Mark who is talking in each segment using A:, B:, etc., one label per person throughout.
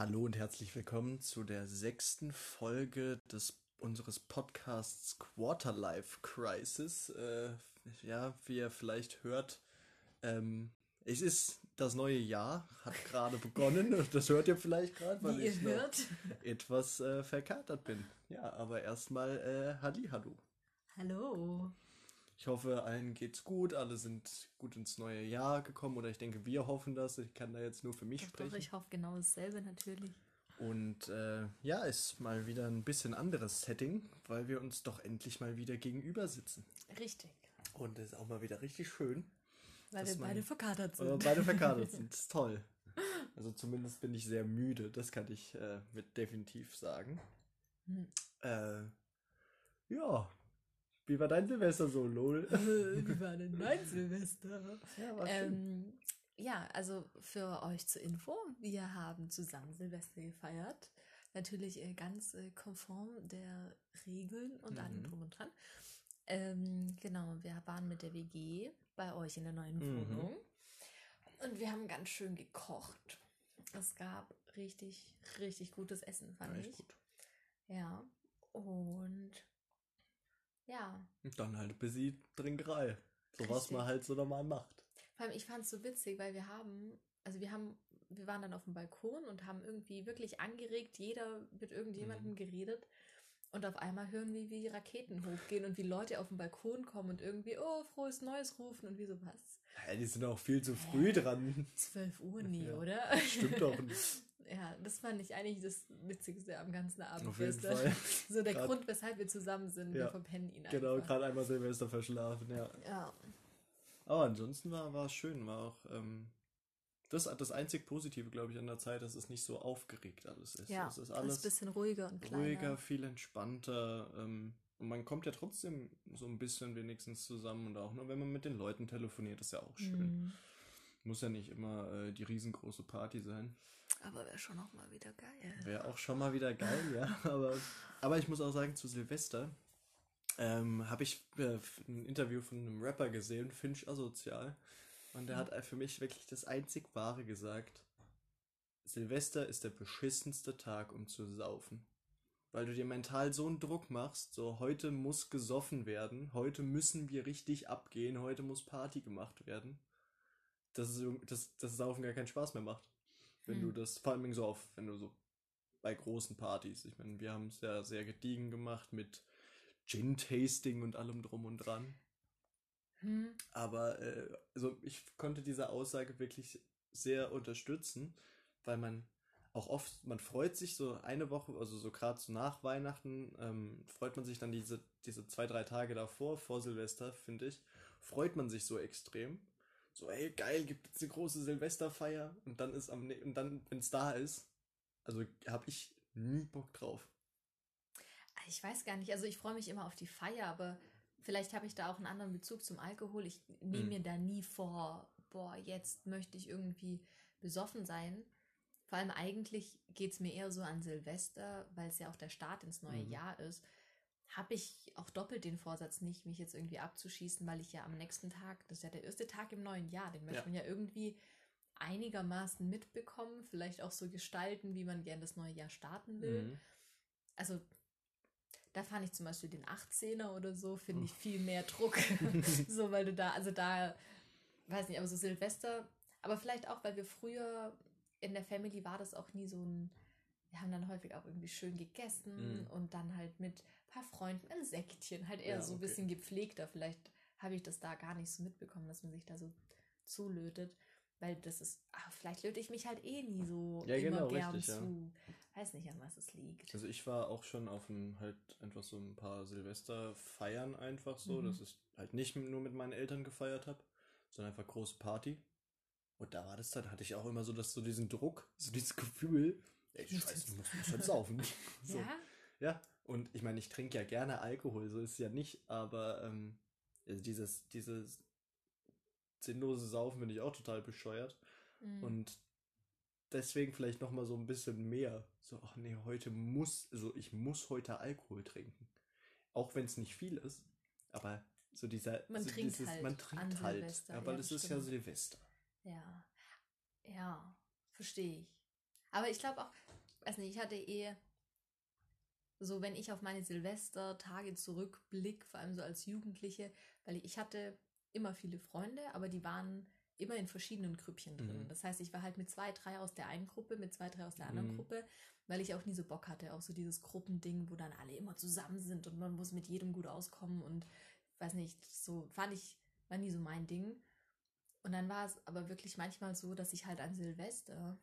A: Hallo und herzlich willkommen zu der sechsten Folge des unseres Podcasts Quarterlife Crisis. Äh, ja, wie ihr vielleicht hört, ähm, es ist das neue Jahr, hat gerade begonnen. Das hört ihr vielleicht gerade, weil
B: Wie
A: ich
B: hört.
A: etwas äh, verkatert bin. Ja, aber erstmal äh, Hallihallo.
B: Hallo.
A: Ich hoffe, allen geht's gut, alle sind gut ins neue Jahr gekommen oder ich denke, wir hoffen das. Ich kann da jetzt nur für mich
B: Doch,
A: sprechen.
B: doch, ich hoffe genau dasselbe natürlich.
A: Und äh, ja, ist mal wieder ein bisschen anderes Setting, weil wir uns doch endlich mal wieder gegenüber sitzen.
B: Richtig.
A: Und es ist auch mal wieder richtig schön.
B: Weil wir beide verkatert
A: Weil wir
B: sind.
A: beide verkadert sind. Das ist toll. Also zumindest bin ich sehr müde, das kann ich äh, mit definitiv sagen.
B: Hm.
A: Äh, ja. Wie war dein Silvester so, lol?
B: Äh, Wie war denn mein Silvester?
A: Ja, war.
B: Ähm, ja, also für euch zur Info, wir haben zusammen Silvester gefeiert. Natürlich äh, ganz äh, konform der Regeln und allem
A: Mhm.
B: drum und dran. Ähm, genau, wir waren mit der WG bei euch in der neuen
A: Mhm.
B: Wohnung. Und wir haben ganz schön gekocht. Es gab richtig, richtig gutes Essen, fand
A: Ja,
B: ich.
A: gut.
B: Ja. Und ja,
A: Und dann halt bis sie Trinkerei. So was man halt so normal macht.
B: Vor allem, ich fand es so witzig, weil wir haben, also wir haben, wir waren dann auf dem Balkon und haben irgendwie wirklich angeregt, jeder mit irgendjemandem
A: Mhm.
B: geredet. Und auf einmal hören wir, wie Raketen hochgehen und wie Leute auf den Balkon kommen und irgendwie, oh, frohes Neues rufen und wie so was.
A: Ja, die sind auch viel zu früh dran.
B: 12 Uhr nie,
A: Ja.
B: oder?
A: Stimmt doch nicht.
B: Ja, das fand ich eigentlich das Witzigste am ganzen Abend.
A: Auf jeden. Fall.
B: So der
A: Grad-
B: Grund, weshalb wir zusammen sind.
A: Ja.
B: Wir verpennen ihn
A: Genau,
B: einfach.
A: gerade einmal Silvester verschlafen, ja.
B: Ja.
A: Aber ansonsten war, war es schön, war auch ähm, das, das einzig Positive, glaube ich, an der Zeit, dass es nicht so aufgeregt alles ist.
B: Ja,
A: es ist
B: alles
A: alles
B: ein bisschen ruhiger und kleiner.
A: ruhiger, viel entspannter. Ähm, und man kommt ja trotzdem so ein bisschen wenigstens zusammen und auch nur, wenn man mit den Leuten telefoniert, ist ja auch schön.
B: Mhm.
A: Muss ja nicht immer äh, die riesengroße Party sein.
B: Aber wäre schon noch mal wieder geil.
A: Wäre auch schon mal wieder geil, ja. Aber, aber ich muss auch sagen, zu Silvester ähm, habe ich äh, ein Interview von einem Rapper gesehen, Finch Asozial. Und der hat für mich wirklich das einzig Wahre gesagt. Silvester ist der beschissenste Tag, um zu saufen. Weil du dir mental so einen Druck machst, so heute muss gesoffen werden, heute müssen wir richtig abgehen, heute muss Party gemacht werden, dass, es, dass das Saufen gar keinen Spaß mehr macht. Wenn du
B: Hm.
A: das, vor allem so auf, wenn du so bei großen Partys, ich meine, wir haben es ja sehr gediegen gemacht mit Gin-Tasting und allem drum und dran.
B: Hm.
A: Aber äh, also ich konnte diese Aussage wirklich sehr unterstützen, weil man auch oft, man freut sich so eine Woche, also so gerade so nach Weihnachten, ähm, freut man sich dann diese, diese zwei, drei Tage davor, vor Silvester, finde ich, freut man sich so extrem. So, ey, geil, gibt jetzt eine große Silvesterfeier und dann ist am, ne- und dann, wenn es da ist, also habe ich nie Bock drauf.
B: Ich weiß gar nicht, also ich freue mich immer auf die Feier, aber vielleicht habe ich da auch einen anderen Bezug zum Alkohol. Ich nehme
A: Mhm.
B: mir da nie vor, boah, jetzt möchte ich irgendwie besoffen sein. Vor allem eigentlich geht es mir eher so an Silvester, weil es ja auch der Start ins neue
A: Mhm.
B: Jahr ist. Habe ich auch doppelt den Vorsatz nicht, mich jetzt irgendwie abzuschießen, weil ich ja am nächsten Tag, das ist ja der erste Tag im neuen Jahr, den möchte
A: Ja.
B: man ja irgendwie einigermaßen mitbekommen, vielleicht auch so gestalten, wie man gerne das neue Jahr starten will
A: Mhm.
B: also da fand ich zum Beispiel den 18er oder so, finde ich viel mehr Druck. so, weil du da, also da, weiß nicht, aber so Silvester, aber vielleicht auch, weil wir früher in der Family war das auch nie so ein, wir haben dann häufig auch irgendwie schön gegessen
A: Mhm.
B: und dann halt mit ein paar Freunden ein Säckchen, halt eher
A: Ja,
B: so ein
A: okay.
B: bisschen gepflegter. Vielleicht habe ich das da gar nicht so mitbekommen, dass man sich da so zulötet. Weil das ist, ach, vielleicht löte ich mich halt eh nie so
A: Ja,
B: immer
A: genau,
B: gern
A: richtig, ja.
B: zu. Weiß nicht, an was es liegt.
A: Also ich war auch schon auf ein, halt einfach so ein paar Silvesterfeiern einfach so,
B: Mhm.
A: dass ich halt nicht nur mit meinen Eltern gefeiert habe, sondern einfach große Party. Und da war das dann, hatte ich auch immer so, dass so diesen Druck, so dieses Gefühl, ey, scheiße, du musst, halt saufen. so.
B: Ja?
A: Ja, und ich meine, ich trinke ja gerne Alkohol, so ist es ja nicht, aber ähm, also dieses, dieses sinnlose Saufen finde ich auch total bescheuert.
B: Mhm.
A: Und deswegen vielleicht noch mal so ein bisschen mehr. So, ach nee, heute muss, also ich muss heute Alkohol trinken. Auch wenn es nicht viel ist, aber so dieser,
B: Man
A: so
B: trinkt
A: dieses,
B: halt
A: man
B: an
A: trinkt halt,
B: Silvester,
A: ja, weil
B: ja,
A: es
B: das
A: ist ja. Silvester.
B: Ja, ja, verstehe ich. Aber ich glaube auch, weiß nicht, ich hatte eh so, wenn ich auf meine Silvestertage zurückblicke, vor allem so als Jugendliche, weil ich hatte immer viele Freunde, aber die waren immer in verschiedenen Grüppchen drin.
A: Mhm.
B: Das heißt, ich war halt mit zwei, drei aus der einen Gruppe, mit zwei, drei aus der anderen
A: Mhm.
B: Gruppe, weil ich auch nie so Bock hatte, auch so dieses Gruppending, wo dann alle immer zusammen sind und man muss mit jedem gut auskommen und weiß nicht, so fand ich, war nie so mein Ding. Und dann war es aber wirklich manchmal so, dass ich halt an Silvester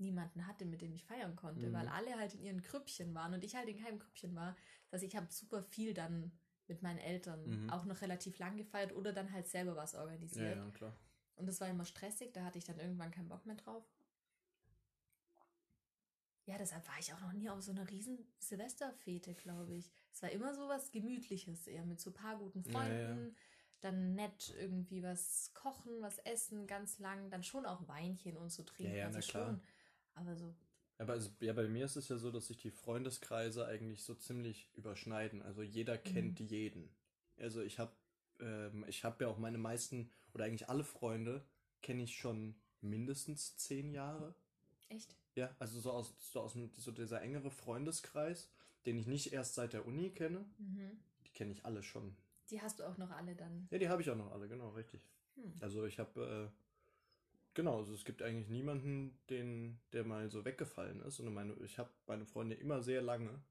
B: niemanden hatte, mit dem ich feiern konnte,
A: Mhm.
B: weil alle halt in ihren Krüppchen waren und ich halt in keinem Krüppchen war. Das heißt, ich habe super viel dann mit meinen Eltern
A: Mhm.
B: auch noch relativ lang gefeiert oder dann halt selber was
A: Ja,
B: organisiert.
A: ja, klar.
B: Und das war immer stressig, da hatte ich dann irgendwann keinen Bock mehr drauf. Ja, deshalb war ich auch noch nie auf so einer riesen Silvesterfete, glaube ich. Es war immer so was Gemütliches, eher mit so ein paar guten
A: Ja, ja.
B: Freunden. Dann nett irgendwie was kochen, was essen, ganz lang. Dann schon auch Weinchen und so trinken.
A: Ja, ja,
B: also
A: na klar.
B: Aber so,
A: Aber also, ja, bei mir ist es ja so, dass sich die Freundeskreise eigentlich so ziemlich überschneiden. Also jeder kennt jeden. Also ich habe ähm, ich habe ja auch meine meisten oder eigentlich alle Freunde kenne ich schon mindestens zehn Jahre.
B: echt.
A: Ja, also so aus, so aus so dieser engere Freundeskreis, den ich nicht erst seit der Uni kenne,
B: Mhm.
A: die kenne ich alle schon.
B: Die hast du auch noch alle dann.
A: Ja, die habe ich auch noch alle, genau, richtig.
B: Hm.
A: Also ich habe, äh, genau, also es gibt eigentlich niemanden, den, der mal so weggefallen ist. Und meine, ich habe meine Freunde immer sehr lange.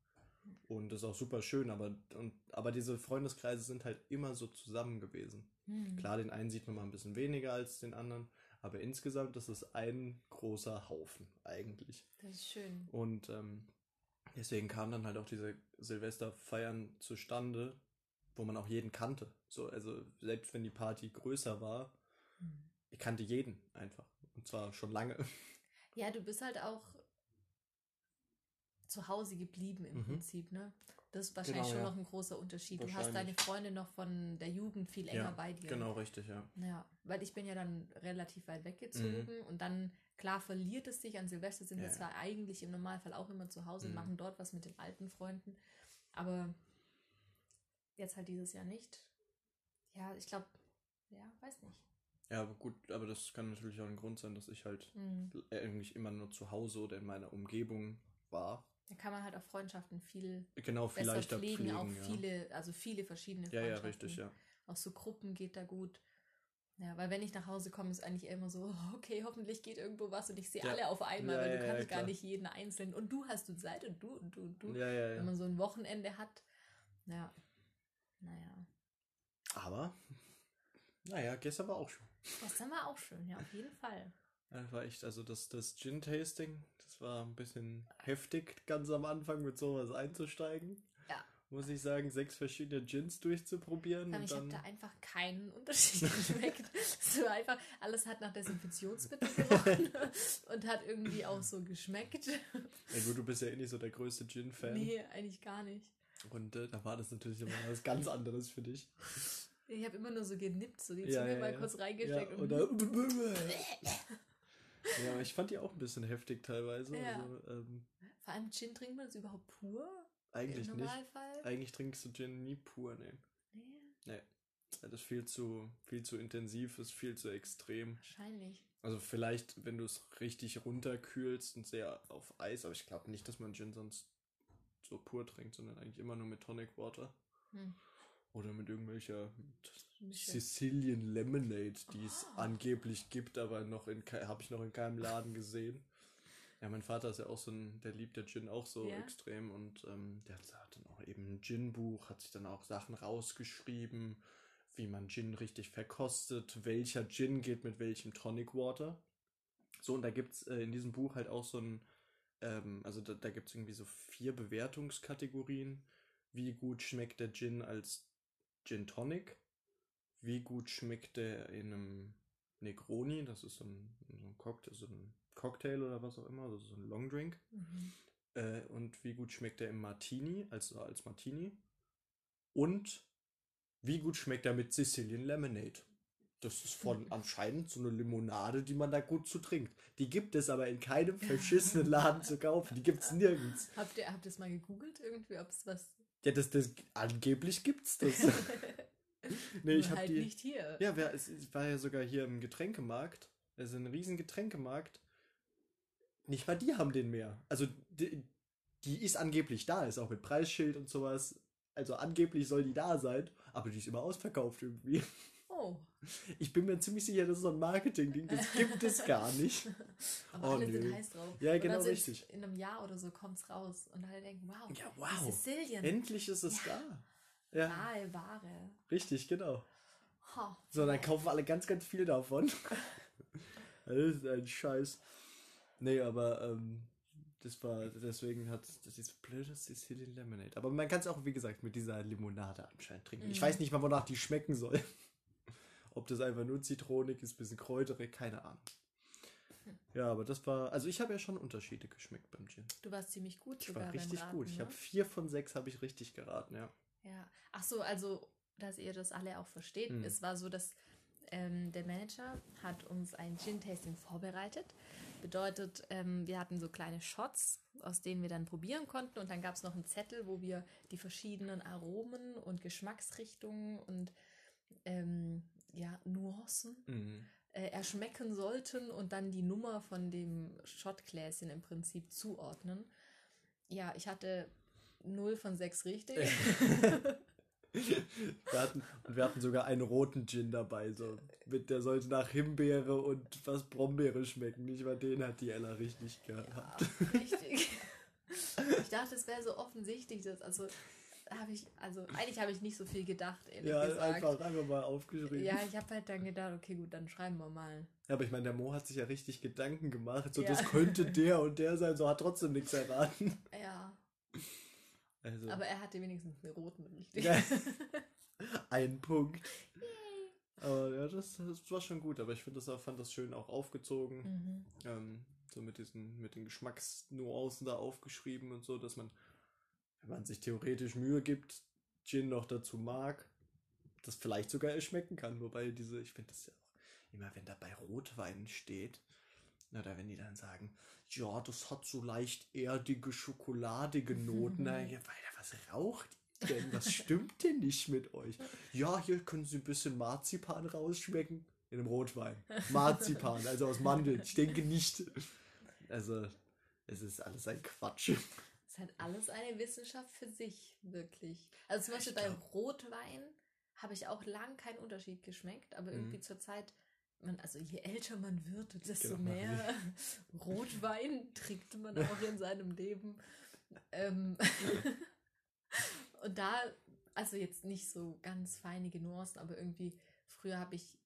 A: Und das ist auch super schön, aber, und, aber diese Freundeskreise sind halt immer so zusammen gewesen.
B: Hm.
A: Klar, den einen sieht man mal ein bisschen weniger als den anderen, aber insgesamt ist es ein großer Haufen eigentlich.
B: Das ist schön.
A: Und ähm, deswegen kamen dann halt auch diese Silvesterfeiern zustande, wo man auch jeden kannte. So, also selbst wenn die Party größer war,
B: Hm.
A: Ich kannte jeden einfach. Und zwar schon lange.
B: Ja, du bist halt auch zu Hause geblieben im
A: Mhm.
B: Prinzip, ne? Das ist wahrscheinlich
A: Genau,
B: schon
A: ja.
B: noch ein großer Unterschied. Du hast deine Freunde noch von der Jugend viel enger
A: ja,
B: bei dir.
A: genau richtig, ja.
B: Ja, weil ich bin ja dann relativ weit weggezogen und dann, klar, verliert es sich. An Silvester sind wir
A: Mhm. Ja.
B: zwar eigentlich im Normalfall auch immer zu Hause und
A: Mhm.
B: machen dort was mit den alten Freunden, aber jetzt halt dieses Jahr nicht. Ja, ich glaube, ja, weiß nicht.
A: Ja, aber gut, aber das kann natürlich auch ein Grund sein, dass ich halt
B: Mhm.
A: eigentlich immer nur zu Hause oder in meiner Umgebung war.
B: Da kann man halt auch Freundschaften viel
A: Genau,
B: besser
A: vielleicht da
B: pflegen,
A: pflegen,
B: auch
A: ja.
B: viele, also viele verschiedene
A: Ja, ja,
B: Freundschaften.
A: richtig, ja.
B: Auch so Gruppen geht da gut. Ja, weil wenn ich nach Hause komme, ist eigentlich immer so, okay, hoffentlich geht irgendwo was und ich sehe
A: Ja.
B: alle auf einmal,
A: Ja,
B: weil
A: ja,
B: du
A: ja,
B: kannst gar nicht jeden einzeln und du hast du Zeit und du und du und du.
A: Ja, ja,
B: Wenn
A: ja.
B: man so ein Wochenende hat. Ja. Naja.
A: Aber, naja, gestern war auch schon.
B: Gestern war auch schön, ja, auf jeden Fall.
A: Das war echt, also das, das Gin-Tasting, das war ein bisschen heftig, ganz am Anfang mit sowas einzusteigen.
B: Ja.
A: Muss ich sagen, sechs verschiedene Gins durchzuprobieren.
B: Aber ich habe da einfach keinen Unterschied geschmeckt. so einfach, alles hat nach Desinfektionsmittel gerochen und hat irgendwie auch so geschmeckt.
A: ja gut, du bist ja eh nicht so der größte Gin-Fan.
B: Nee, eigentlich gar nicht.
A: Und äh, da war das natürlich immer was ganz anderes für dich.
B: Ich habe immer nur so genippt, so die
A: Ja,
B: Zunge
A: ja,
B: mal
A: ja.
B: kurz
A: Ja,
B: reingesteckt
A: oder ja, ich fand die auch ein bisschen heftig teilweise.
B: Ja.
A: Also, ähm,
B: Vor allem Gin trinkt man das überhaupt pur?
A: eigentlich
B: Im
A: nicht.
B: Normalfall?
A: Eigentlich trinkst du Gin nie pur, ne.
B: Nee,
A: Nee. Das ist viel zu, viel zu intensiv, ist viel zu extrem.
B: wahrscheinlich.
A: Also vielleicht, wenn du es richtig runterkühlst und sehr auf Eis, aber ich glaube nicht, dass man Gin sonst so pur trinkt, sondern eigentlich immer nur mit Tonic Water.
B: Hm.
A: Oder mit irgendwelcher. Sicilian Lemonade, die es
B: Ah.
A: angeblich gibt, aber noch in habe ich noch in keinem Laden gesehen. Ja, mein Vater ist ja auch so ein, der liebt der Gin auch so
B: Ja.
A: extrem und ähm, der hat hat dann auch eben ein Gin-Buch, hat sich dann auch Sachen rausgeschrieben, wie man Gin richtig verkostet, welcher Gin geht mit welchem Tonic Water. So, und da gibt es äh, in diesem Buch halt auch so ein, ähm, also da, da gibt es irgendwie so vier Bewertungskategorien. Wie gut schmeckt der Gin als Gin Tonic? Wie gut schmeckt der in einem Negroni? Das ist so ein, so ein Cocktail, so ein Cocktail oder was auch immer, also so ein Long Drink.
B: Mhm.
A: Äh, und wie gut schmeckt er im Martini, also als Martini? Und wie gut schmeckt er mit Sicilian Lemonade? Das ist von anscheinend so eine Limonade, die man da gut zu trinkt. Die gibt es aber in keinem verschissenen Laden zu kaufen. Die gibt es nirgends.
B: Habt ihr habt ihr es mal gegoogelt irgendwie, ob es was.
A: Ja, das, das angeblich gibt's das. nee, ich habe
B: halt
A: die.
B: nicht hier.
A: Ja, wer, es, es war ja sogar hier im Getränkemarkt. Es ist ein riesen Getränkemarkt. nicht mal die haben den mehr. Also die, die ist angeblich da, ist auch mit Preisschild und sowas. Also angeblich soll die da sein, aber die ist immer ausverkauft irgendwie.
B: Oh.
A: Ich bin mir ziemlich sicher, das ist so ein Marketing-Ding. Das gibt es gar nicht.
B: Aber
A: Oh,
B: alle
A: nö.
B: sind heiß drauf.
A: Ja, genau
B: sind-
A: richtig.
B: In einem Jahr oder so kommt es raus. Und alle denken, wow,
A: Ja, wow.
B: Sizilien.
A: Endlich ist es da. Ja,
B: Nahe Ware.
A: richtig, genau.
B: Ha.
A: So, dann kaufen alle ganz, ganz viel davon. das ist ein Scheiß. Nee, aber ähm, das war, deswegen hat das ist blödes Sicilian Lemonade. Aber man kann es auch, wie gesagt, mit dieser Limonade anscheinend trinken. Ich
B: Mhm.
A: weiß nicht mal, wonach die schmecken soll. Ob das einfach nur zitronig ist, bisschen kräuterig, keine Ahnung. Ja, aber das war, also ich habe ja schon Unterschiede geschmeckt beim Gin.
B: Du warst ziemlich gut
A: Ich
B: sogar
A: war richtig
B: Raten,
A: gut. Ich
B: ne?
A: habe vier von sechs habe ich richtig geraten, ja.
B: Ja. Ach so, also, dass ihr das alle auch versteht.
A: Mhm.
B: Es war so, dass ähm, der Manager hat uns ein Gin-Tasting vorbereitet. Bedeutet, ähm, wir hatten so kleine Shots, aus denen wir dann probieren konnten. Und dann gab es noch einen Zettel, wo wir die verschiedenen Aromen und Geschmacksrichtungen und ähm, ja, Nuancen
A: Mhm.
B: äh, erschmecken sollten und dann die Nummer von dem Shotgläschen im Prinzip zuordnen. Ja, ich hatte 0 von 6 richtig.
A: Wir hatten, und wir hatten sogar einen roten Gin dabei, so. Mit, der sollte nach Himbeere und was Brombeere schmecken. Nicht mal den hat die Ella richtig gehabt.
B: Ja, richtig. Ich dachte, es wäre so offensichtlich, dass, also, habe ich, also, eigentlich habe ich nicht so viel gedacht, ehrlich
A: Ja,
B: gesagt.
A: einfach, einfach mal aufgeschrieben.
B: Ja, ich habe halt dann gedacht, okay, gut, dann schreiben wir mal.
A: Ja, aber ich meine, der Mo hat sich ja richtig Gedanken gemacht. So,
B: Ja.
A: das könnte der und der sein, so hat trotzdem nichts erraten.
B: Ja,
A: Also,
B: aber er hatte wenigstens einen roten richtig.
A: Ja. ein Punkt. Aber ja, das, das war schon gut. Aber ich finde das auch, fand das schön auch aufgezogen.
B: Mhm.
A: ähm, so mit diesen, mit den Geschmacksnuancen da aufgeschrieben und so, dass man, wenn man sich theoretisch Mühe gibt, Gin noch dazu mag, das vielleicht sogar erschmecken kann. Wobei diese, ich finde das ja auch immer, wenn da bei Rotwein steht, oder wenn die dann sagen, ja, das hat so leicht erdige, schokoladige Noten. Na, ja, Alter, was raucht ihr denn? Was stimmt denn nicht mit euch? Ja, hier können Sie ein bisschen Marzipan rausschmecken. In einem Rotwein. Marzipan, also aus Mandeln. Ich denke nicht. Also, es ist alles ein Quatsch.
B: Ist halt alles eine Wissenschaft für sich, wirklich. Also zum Beispiel bei Rotwein habe ich auch lang keinen Unterschied geschmeckt, aber
A: Mhm.
B: irgendwie zur Zeit, man, also je älter man wird, desto
A: Genau,
B: mehr Rotwein trinkt man auch in seinem Leben. Ähm, und da, also jetzt nicht so ganz feinige Nuancen, aber irgendwie, früher habe ich,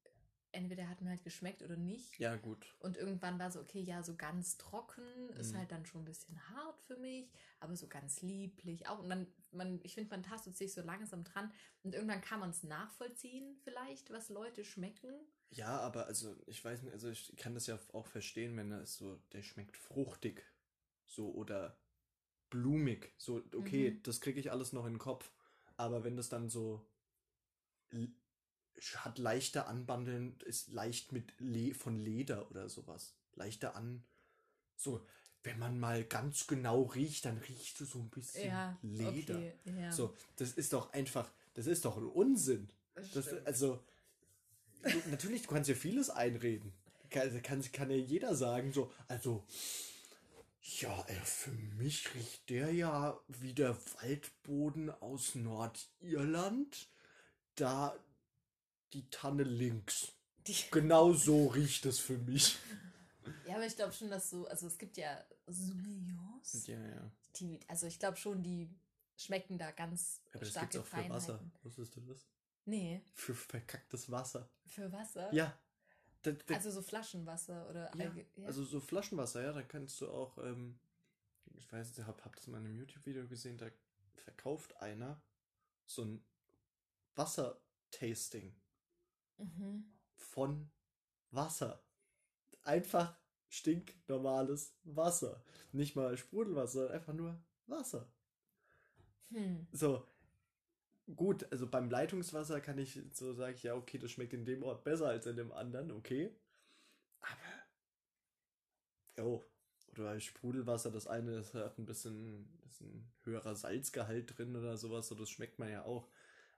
B: entweder hat mir halt geschmeckt oder nicht.
A: Ja, gut.
B: Und irgendwann war so, okay, ja, so ganz trocken ist
A: Mhm.
B: halt dann schon ein bisschen hart für mich, aber so ganz lieblich auch. Und dann, man, ich finde, man tastet sich so langsam dran und irgendwann kann man es nachvollziehen, vielleicht, was Leute schmecken.
A: Ja, aber also, ich weiß nicht, also ich kann das ja auch verstehen, wenn er ist so, der schmeckt fruchtig. So, oder blumig. So, okay,
B: Mhm.
A: das kriege ich alles noch in den Kopf. Aber wenn das dann so hat leichte Anbandeln, ist leicht mit Le von Leder oder sowas. Leichter an. So, wenn man mal ganz genau riecht, dann riechst du so ein bisschen
B: Ja,
A: Leder.
B: okay, ja.
A: So, das ist doch einfach, das ist doch ein Unsinn. Das,
B: stimmt.
A: also, du, natürlich, du kannst ja vieles einreden. Kann, kann, kann ja jeder sagen, so, also, ja, äh, für mich riecht der ja wie der Waldboden aus Nordirland. Da die Tanne links.
B: Die,
A: Genau so riecht es für mich.
B: ja, aber ich glaube schon, dass so, also es gibt ja Sommeliers,
A: Ja, ja.
B: die, also ich glaube schon, die schmecken da ganz
A: Aber das
B: starke
A: gibt's auch für Wasser.
B: Feinheiten.
A: Wusstest du das?
B: Nee,
A: Für verkacktes Wasser.
B: für Wasser?
A: Ja. Da, da,
B: Also so Flaschenwasser oder
A: Ja,
B: ja.
A: also so Flaschenwasser, ja, da kannst du auch, ähm, ich weiß nicht, hab, hab das mal in einem YouTube-Video gesehen, da verkauft einer so ein Wassertasting
B: mhm.
A: von Wasser. Einfach stinknormales Wasser. Nicht mal Sprudelwasser, einfach nur Wasser.
B: Hm.
A: So, gut, also beim Leitungswasser kann ich so sagen, ja, okay, das schmeckt in dem Ort besser als in dem anderen, okay. Aber, jo, oder bei Sprudelwasser, das eine das hat ein bisschen, bisschen höherer Salzgehalt drin oder sowas, so das schmeckt man ja auch.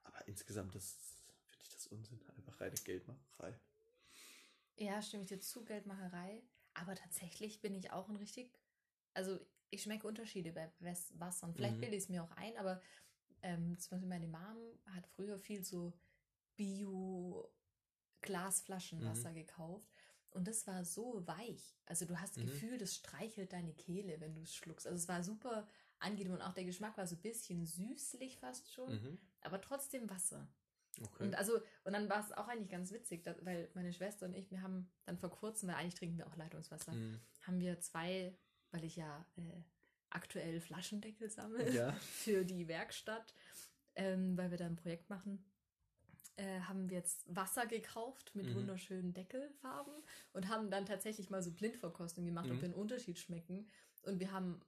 A: Aber insgesamt, das finde ich das Unsinn, reine Geldmacherei.
B: Ja, stimme ich dir zu, Geldmacherei. Aber tatsächlich bin ich auch ein richtig, also ich schmecke Unterschiede bei Wes- Wassern. Vielleicht
A: Mhm.
B: bilde ich es mir auch ein, aber ähm, zum Beispiel meine Mom hat früher viel so Bio-Glasflaschenwasser gekauft. Und das war so weich. Also du hast das
A: Mhm.
B: Gefühl, das streichelt deine Kehle, wenn du es schluckst. Also es war super angenehm und auch der Geschmack war so ein bisschen süßlich fast schon,
A: Mhm.
B: aber trotzdem Wasser.
A: Okay.
B: Und also, und dann war es auch eigentlich ganz witzig, da, weil meine Schwester und ich, wir haben dann vor kurzem, weil eigentlich trinken wir auch Leitungswasser,
A: Mhm.
B: haben wir zwei, weil ich ja äh, aktuell Flaschendeckel sammle
A: Ja.
B: für die Werkstatt, ähm, weil wir da ein Projekt machen, äh, haben wir jetzt Wasser gekauft mit
A: Mhm.
B: wunderschönen Deckelfarben und haben dann tatsächlich mal so Blindverkostung gemacht, ob
A: Mhm.
B: wir einen Unterschied schmecken. Und wir haben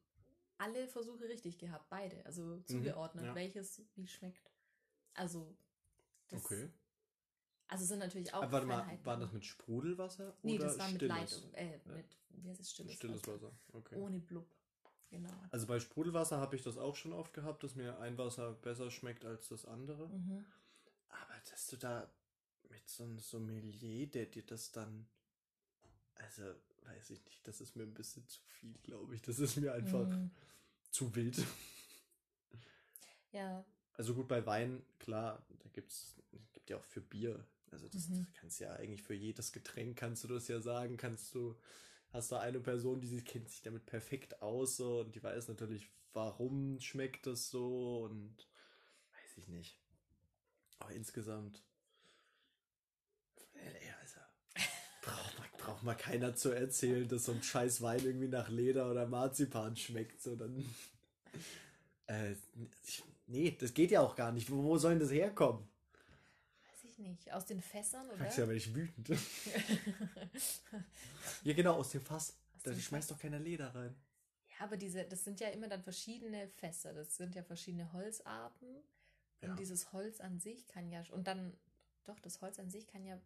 B: alle Versuche richtig gehabt, beide, also zugeordnet,
A: Mhm, ja.
B: welches wie schmeckt. Also, das,
A: Okay.
B: also sind natürlich auch.
A: Aber warte mal, war das mit Sprudelwasser
B: Nee,
A: oder
B: das war mit
A: stilles?
B: Leitung, äh,
A: Ja.
B: mit, wie heißt es, stilles,
A: Stilles
B: Wasser.
A: Wasser. Okay.
B: Ohne Blub. Genau.
A: Also bei Sprudelwasser habe ich das auch schon oft gehabt, dass mir ein Wasser besser schmeckt als das andere.
B: Mhm.
A: Aber dass du da mit so einem Sommelier, der dir das dann. Also, weiß ich nicht, das ist mir ein bisschen zu viel, glaube ich. Das ist mir einfach
B: Mhm.
A: zu wild.
B: Ja,
A: Also gut, bei Wein, klar, da gibt's, gibt ja auch für Bier. Also das,
B: Mhm.
A: das kannst ja eigentlich für jedes Getränk kannst du das ja sagen, kannst du, hast du eine Person, die sich, kennt sich damit perfekt aus so, und die weiß natürlich, warum schmeckt das so und weiß ich nicht. Aber insgesamt, äh, also, braucht man, braucht man keiner zu erzählen, dass so ein scheiß Wein irgendwie nach Leder oder Marzipan schmeckt, so dann. Äh, ich, nee, das geht ja auch gar nicht. Wo, wo soll denn das herkommen?
B: weiß ich nicht. Aus den Fässern, oder?
A: Fragst ja, wenn ich wütend. ja, genau, aus dem Fass.
B: Aus
A: Da schmeißt doch keiner Leder rein.
B: Ja, aber diese, das sind ja immer dann verschiedene Fässer. Das sind ja verschiedene Holzarten.
A: Ja.
B: Und dieses Holz an sich kann ja, und dann, doch, das Holz an sich kann ja,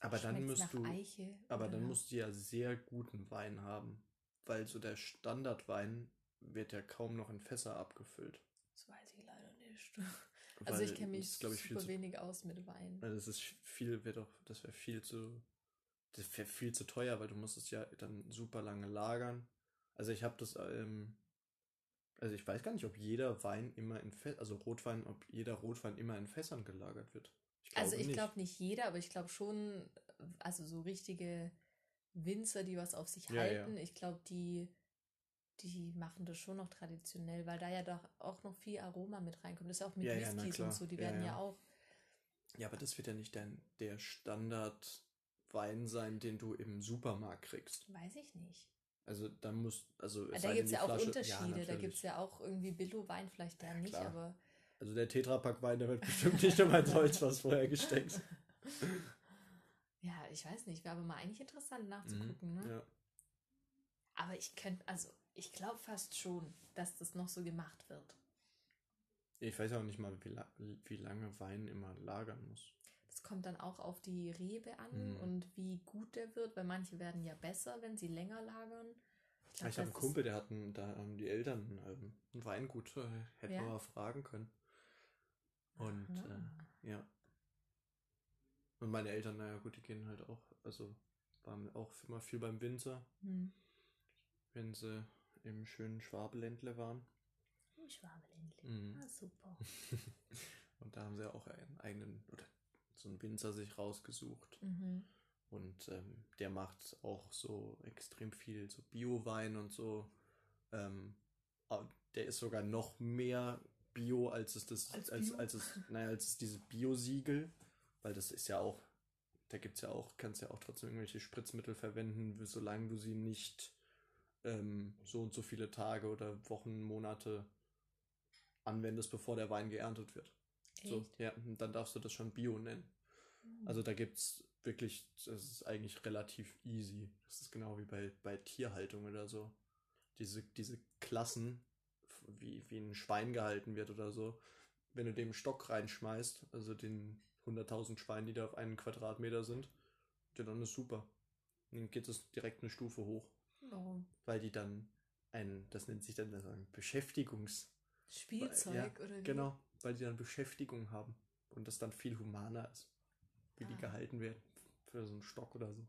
A: Aber dann musst du,
B: Eiche.
A: aber
B: oder
A: dann musst du ja sehr guten Wein haben. Weil so der Standardwein wird ja kaum noch in Fässer abgefüllt.
B: Das weiß ich leider nicht. Also ich kenne mich
A: das ich, viel
B: super
A: zu
B: wenig aus mit Wein.
A: Ja, Das ist viel, wird doch, das wäre viel zu, das wäre viel zu teuer, weil du musst es ja dann super lange lagern. Also ich habe das, ähm, also ich weiß gar nicht, ob jeder Wein immer in Fässern, also Rotwein, ob jeder Rotwein immer in Fässern gelagert wird. Ich
B: Also ich glaube nicht jeder, aber ich glaube schon, also so richtige Winzer, die was auf sich
A: Ja, ja.
B: halten, ich glaube, die, die machen das schon noch traditionell, weil da ja doch auch noch viel Aroma mit reinkommt. Das ist ja auch mit
A: Ja, ja,
B: Whiskys
A: klar.
B: und so, die
A: Ja,
B: werden ja,
A: ja.
B: auch.
A: Ja, aber das wird ja nicht dein, der Standardwein sein, den du im Supermarkt kriegst.
B: Weiß ich nicht.
A: Also dann muss, also es
B: da
A: sei denn,
B: gibt es ja auch
A: Flasche-
B: Unterschiede. da gibt es ja auch irgendwie Billo-Wein, vielleicht der nicht,
A: klar.
B: aber
A: Also der Tetrapack-Wein, der wird bestimmt nicht in mein Holz was vorher gesteckt.
B: ja, ich weiß nicht. Wäre aber mal eigentlich interessant nachzugucken. Ne?
A: Mhm. Ja.
B: Aber ich könnte, also ich glaube fast schon, dass das noch so gemacht wird.
A: Ich weiß auch nicht mal, wie, la wie lange Wein immer lagern muss.
B: Das kommt dann auch auf die Rebe an
A: Mhm.
B: und wie gut der wird, weil manche werden ja besser, wenn sie länger lagern.
A: Ich,
B: glaub,
A: ich habe einen Kumpel, der hatten, da haben die Eltern ähm, ein Weingut, äh, hätten
B: Ja.
A: wir mal fragen können. Und äh, ja. Und meine Eltern, naja gut, die gehen halt auch, also waren auch immer viel beim Winzer,
B: Hm.
A: wenn sie im schönen Schwabeländle waren.
B: Im Schwabeländle.
A: Mhm.
B: Ah, super.
A: Und da haben sie auch einen eigenen, oder so einen Winzer sich rausgesucht.
B: Mhm.
A: Und ähm, der macht auch so extrem viel so Bio-Wein und so. Ähm, der ist sogar noch mehr Bio, als es das,
B: Als
A: als, als es, naja, als es diese Bio-Siegel, weil das ist ja auch, da gibt's ja auch, kannst ja auch trotzdem irgendwelche Spritzmittel verwenden, solange du sie nicht ähm, so und so viele Tage oder Wochen, Monate anwendest, bevor der Wein geerntet wird. So,
B: Echt?
A: ja, und dann darfst du das schon Bio nennen.
B: Hm.
A: Also da gibt's wirklich, das ist eigentlich relativ easy. Das ist genau wie bei, bei Tierhaltung oder so. Diese, diese Klassen, wie, wie ein Schwein gehalten wird oder so. Wenn du dem Stock reinschmeißt, also den 100.000 Schweinen, die da auf einen Quadratmeter sind, ja, dann ist super. Dann geht es direkt eine Stufe hoch,
B: Warum?
A: weil die dann ein, das nennt sich dann ein Beschäftigungs,
B: Spielzeug
A: ja,
B: oder wie?
A: Genau, weil die dann Beschäftigung haben und das dann viel humaner ist, wie die
B: Ah.
A: gehalten werden für so einen Stock oder so.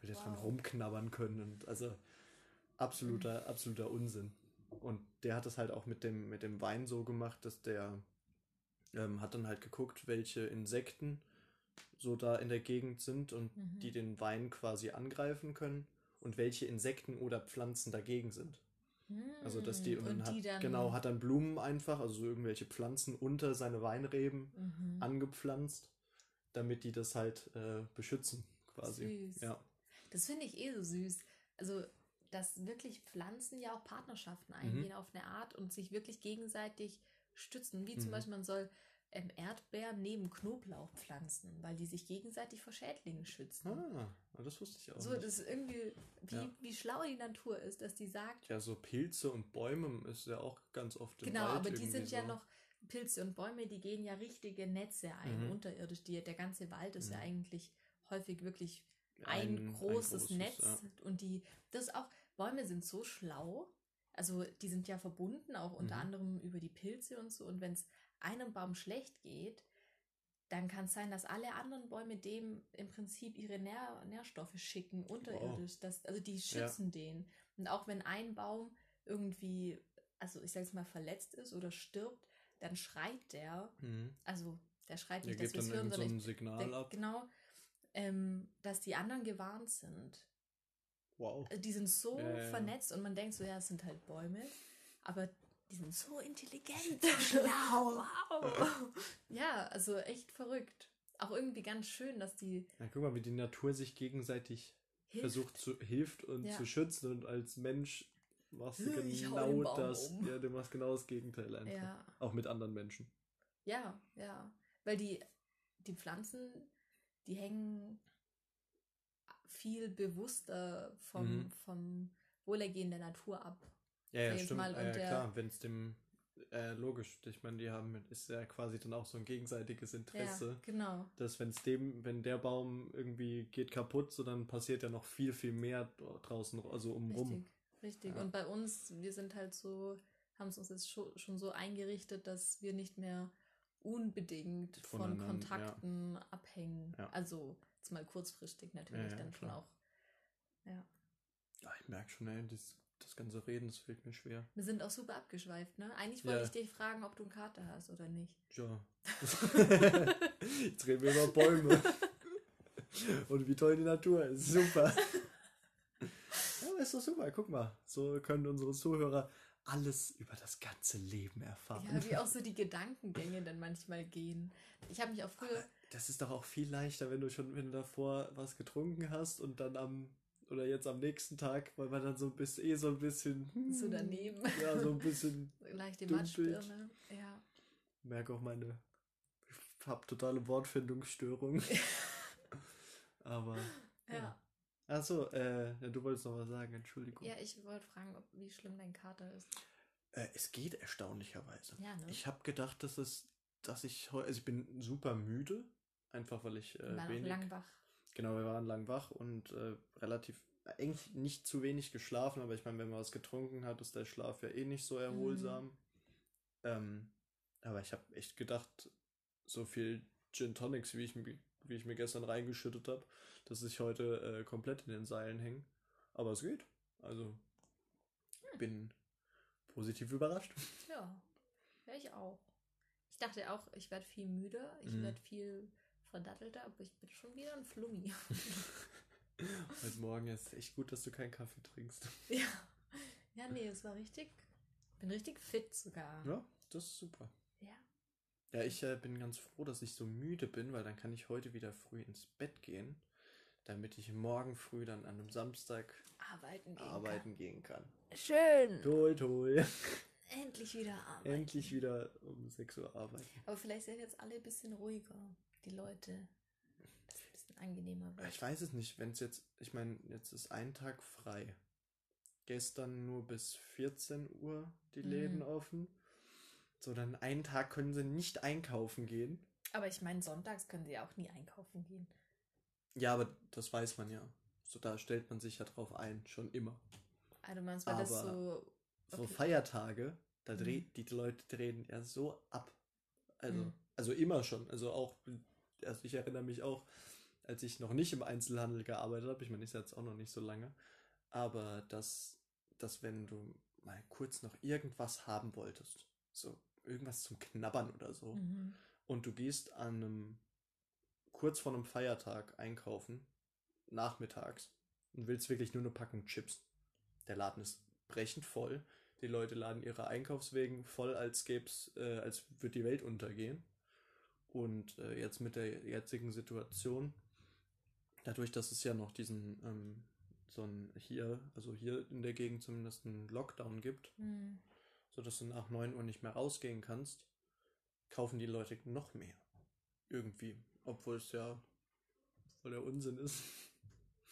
A: Will jetzt wow. von rumknabbern können und also absoluter, mhm. absoluter Unsinn. Und der hat das halt auch mit dem, mit dem Wein so gemacht, dass der ähm, hat dann halt geguckt, welche Insekten so da in der Gegend sind und mhm. die den Wein quasi angreifen können und welche Insekten oder Pflanzen dagegen sind. Mhm. Also dass die, und, und dann, hat, dann genau, hat dann Blumen einfach, also so irgendwelche Pflanzen unter seine Weinreben mhm. angepflanzt, damit die das halt äh, beschützen, quasi.
B: Süß. Ja. Das finde ich eh so süß. Also dass wirklich Pflanzen ja auch Partnerschaften mhm. eingehen auf eine Art und sich wirklich gegenseitig stützen. Wie zum mhm. Beispiel man soll ähm, Erdbeeren neben Knoblauch pflanzen, weil die sich gegenseitig vor Schädlingen schützen.
A: Ah, das wusste ich auch.
B: So, nicht. das ist irgendwie, wie, ja. wie schlau die Natur ist, dass die sagt.
A: Ja, so Pilze und Bäume ist ja auch ganz oft
B: im Genau, Wald aber die sind so. ja noch, Pilze und Bäume, die gehen ja richtige Netze ein, mhm. unterirdisch. Die, der ganze Wald ist mhm. ja eigentlich häufig wirklich ein, ein, großes, ein großes Netz. Ja. Und die, das auch, Bäume sind so schlau, also die sind ja verbunden, auch unter mhm. anderem über die Pilze und so. Und wenn es einem Baum schlecht geht, dann kann es sein, dass alle anderen Bäume dem im Prinzip ihre Nähr Nährstoffe schicken, unterirdisch. Wow. Das, also die schützen ja. den. Und auch wenn ein Baum irgendwie, also ich sage jetzt mal, verletzt ist oder stirbt, dann schreit der, mhm. also der schreit nicht, der dass wir es hören, sondern so ein Signal der, ab. genau, ähm, dass die anderen gewarnt sind. Wow. Also die sind so ja. vernetzt und man denkt so, ja, es sind halt Bäume, aber die sind so intelligent, so schlau. Wow. Ja, also echt verrückt. Auch irgendwie ganz schön, dass die.
A: Ja, guck mal, wie die Natur sich gegenseitig hilft. versucht zu hilft und ja. zu schützen und als Mensch machst du genau das. Um. Ja, du machst genau das Gegenteil einfach. Ja. Auch mit anderen Menschen.
B: Ja, ja. Weil die, die Pflanzen, die hängen viel bewusster vom, mhm. vom Wohlergehen der Natur ab.
A: Ja, ja, stimmt. Mal, ja, klar, wenn es dem äh, logisch, ich meine, die haben, ist ja quasi dann auch so ein gegenseitiges Interesse. Ja, genau. Dass wenn es dem, wenn der Baum irgendwie geht kaputt, so dann passiert ja noch viel, viel mehr draußen, also umrum.
B: Richtig, richtig. Ja. Und bei uns, wir sind halt so, haben es uns jetzt schon, so eingerichtet, dass wir nicht mehr unbedingt von Kontakten ja. abhängen. Also jetzt mal kurzfristig natürlich dann schon auch.
A: Ja. Ja, ich merke schon, ey, das das ganze Reden, das fällt mir schwer.
B: Wir sind auch super abgeschweift, ne? Eigentlich wollte ja. ich dich fragen, ob du einen Kater hast oder nicht.
A: Ja. Jetzt reden wir über Bäume. Und wie toll die Natur ist. Super. Ja, ist doch super. Guck mal. So können unsere Zuhörer alles über das ganze Leben erfahren.
B: Ja, wie auch so die Gedankengänge dann manchmal gehen. Ich habe mich auch früher. Aber
A: das ist doch auch viel leichter, wenn du schon, wenn du davor was getrunken hast und dann am oder jetzt am nächsten Tag, weil man dann so ein bisschen, eh so ein bisschen.
B: So hm, daneben.
A: Ja, so ein bisschen.
B: Leichte Matschbirne. Ja.
A: Merke auch meine. Ich habe totale Wortfindungsstörung. Aber. Ja. ja. Achso, äh, du wolltest noch was sagen, Entschuldigung.
B: Ja, ich wollte fragen, ob, wie schlimm dein Kater ist.
A: Äh, es geht erstaunlicherweise. Ja, ne? Ich habe gedacht, dass es, dass ich heute, also ich bin super müde, einfach weil ich äh, wenig, lang wach. Genau, wir waren lang wach und äh, relativ eigentlich nicht zu wenig geschlafen, aber ich meine, wenn man was getrunken hat, ist der Schlaf ja eh nicht so erholsam. Mhm. Ähm, aber ich habe echt gedacht, so viel Gin Tonics, wie ich, wie ich mir gestern reingeschüttet habe, dass ich heute äh, komplett in den Seilen hänge. Aber es geht. Also hm. bin positiv überrascht.
B: Ja, ja ich auch. Ich dachte auch, ich werde viel müde, ich mhm. werde viel verdattelter, aber ich bin schon wieder ein Flummi.
A: Heute Morgen ist echt gut, dass du keinen Kaffee trinkst.
B: Ja. Ja, nee, es war richtig. Bin richtig fit sogar.
A: Ja, das ist super. Ja. Ja, ich äh, bin ganz froh, dass ich so müde bin, weil dann kann ich heute wieder früh ins Bett gehen, damit ich morgen früh dann an einem Samstag
B: arbeiten gehen,
A: arbeiten kann. gehen kann.
B: Schön.
A: Toll, toll.
B: Endlich wieder
A: arbeiten. Endlich wieder um 6 Uhr arbeiten.
B: Aber vielleicht sind jetzt alle ein bisschen ruhiger die Leute, dass es ein bisschen angenehmer
A: wird. Ich weiß es nicht, wenn es jetzt, ich meine, jetzt ist ein Tag frei. Gestern nur bis 14 Uhr die mhm. Läden offen. So, dann einen Tag können sie nicht einkaufen gehen.
B: Aber ich meine, sonntags können sie auch nie einkaufen gehen.
A: Ja, aber das weiß man ja. So, da stellt man sich ja drauf ein, schon immer.
B: Also meinst, weil aber das so.
A: Okay. So Feiertage, da dreht mhm. die Leute drehen ja so ab. Also, mhm. also immer schon. Also auch also ich erinnere mich auch, als ich noch nicht im Einzelhandel gearbeitet habe, ich meine, ist jetzt auch noch nicht so lange, aber dass, dass wenn du mal kurz noch irgendwas haben wolltest, so irgendwas zum Knabbern oder so,
B: Mhm.
A: und du gehst an einem, kurz vor einem Feiertag einkaufen, nachmittags, und willst wirklich nur eine Packung Chips. Der Laden ist brechend voll. Die Leute laden ihre Einkaufswegen voll, als gäb's, äh, als würde die Welt untergehen. Und äh, jetzt mit der jetzigen Situation, dadurch, dass es ja noch diesen, ähm, so ein hier, also hier in der Gegend zumindest einen Lockdown gibt,
B: Mhm.
A: sodass du nach 9 Uhr nicht mehr rausgehen kannst, kaufen die Leute noch mehr. Irgendwie. Obwohl es ja voll der Unsinn ist.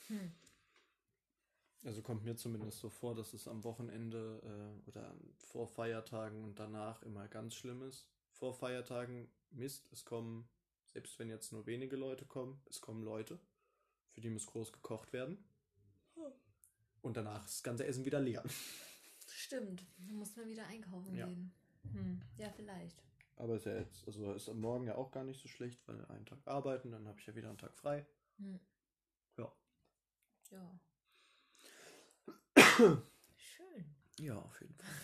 B: Hm.
A: Also kommt mir zumindest so vor, dass es am Wochenende äh, oder vor Feiertagen und danach immer ganz schlimm ist. Vor Feiertagen Mist, es kommen, selbst wenn jetzt nur wenige Leute kommen, es kommen Leute, für die muss groß gekocht werden. Und danach ist das ganze Essen wieder leer.
B: Stimmt, da muss man wieder einkaufen
A: Ja.
B: gehen. Hm. Ja, vielleicht.
A: Aber ist ja jetzt, also ist am Morgen ja auch gar nicht so schlecht, weil einen Tag arbeiten, dann habe ich ja wieder einen Tag frei.
B: Hm.
A: Ja.
B: Ja. Schön.
A: Ja, auf jeden Fall.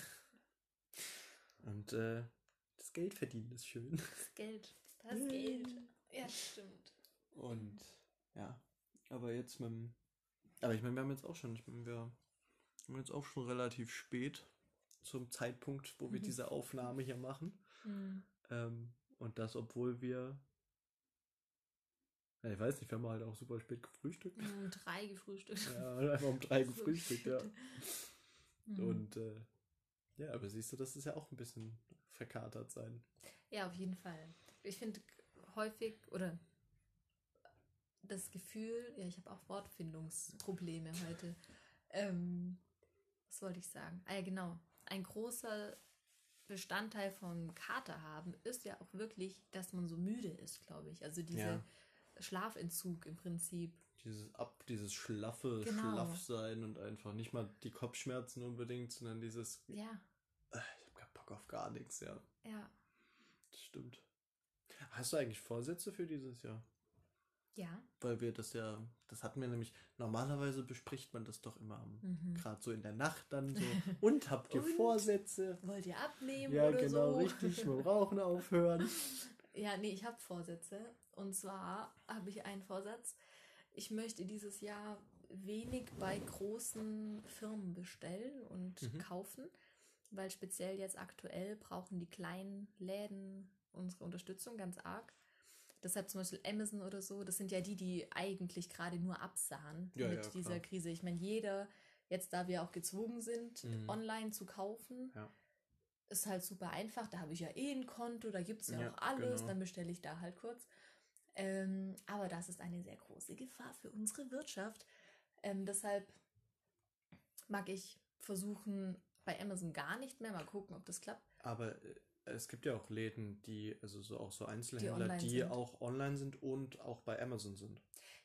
A: Und äh, das Geld verdienen ist schön.
B: Das Geld. Das Geld. Ja, stimmt.
A: Und ja, aber jetzt mit dem. Aber ich meine, wir haben jetzt auch schon, ich meine, wir haben jetzt auch schon relativ spät zum Zeitpunkt, wo wir
B: Mhm.
A: diese Aufnahme hier machen.
B: Hm.
A: Ähm, und das, obwohl wir. Ja, ich weiß nicht, wir haben halt auch super spät gefrühstückt.
B: Um drei gefrühstückt.
A: Ja, einfach um drei gefrühstückt, ja.
B: Hm.
A: Und äh, ja, aber siehst du, das ist ja auch ein bisschen verkatert sein.
B: Ja, auf jeden Fall. Ich finde häufig oder das Gefühl, ja, ich habe auch Wortfindungsprobleme heute. Ähm, was wollte ich sagen? Ah ja, genau. Ein großer Bestandteil vom Kater haben ist ja auch wirklich, dass man so müde ist, glaube ich. Also dieser
A: Ja.
B: Schlafentzug im Prinzip.
A: Dieses ab, dieses schlaffe
B: Genau.
A: Schlaffsein und einfach nicht mal die Kopfschmerzen unbedingt, sondern dieses,
B: Ja,
A: äh, ich habe keinen Bock auf gar nichts, ja.
B: ja,
A: Das stimmt. Hast du eigentlich Vorsätze für dieses Jahr?
B: ja.
A: Weil wir das ja, das hatten wir nämlich, normalerweise bespricht man das doch immer
B: Mhm.
A: gerade so in der Nacht dann so, und habt ihr
B: Und?
A: Vorsätze?
B: Wollt ihr abnehmen
A: Ja,
B: oder
A: genau,
B: so?
A: richtig, mit dem Rauchen aufhören.
B: Ja, nee, ich habe Vorsätze. Und zwar habe ich einen Vorsatz. Ich möchte dieses Jahr wenig bei großen Firmen bestellen und
A: Mhm.
B: kaufen, weil speziell jetzt aktuell brauchen die kleinen Läden unsere Unterstützung ganz arg. Deshalb zum Beispiel Amazon oder so, das sind ja die, die eigentlich gerade nur absahen
A: Ja,
B: mit
A: ja,
B: dieser. Krise. Ich meine, jeder, jetzt da wir auch gezwungen sind,
A: Mhm.
B: online zu kaufen,
A: Ja.
B: ist halt super einfach. Da habe ich ja eh ein Konto, da gibt es ja,
A: Ja,
B: auch alles,
A: genau.
B: dann bestelle ich da halt kurz. Ähm, aber das ist eine sehr große Gefahr für unsere Wirtschaft. Ähm, deshalb mag ich versuchen, bei Amazon gar nicht mehr. Mal gucken, ob das klappt.
A: Aber äh, es gibt ja auch Läden, die, also so auch so Einzelhändler, die,
B: sind.
A: auch online sind und auch bei Amazon sind.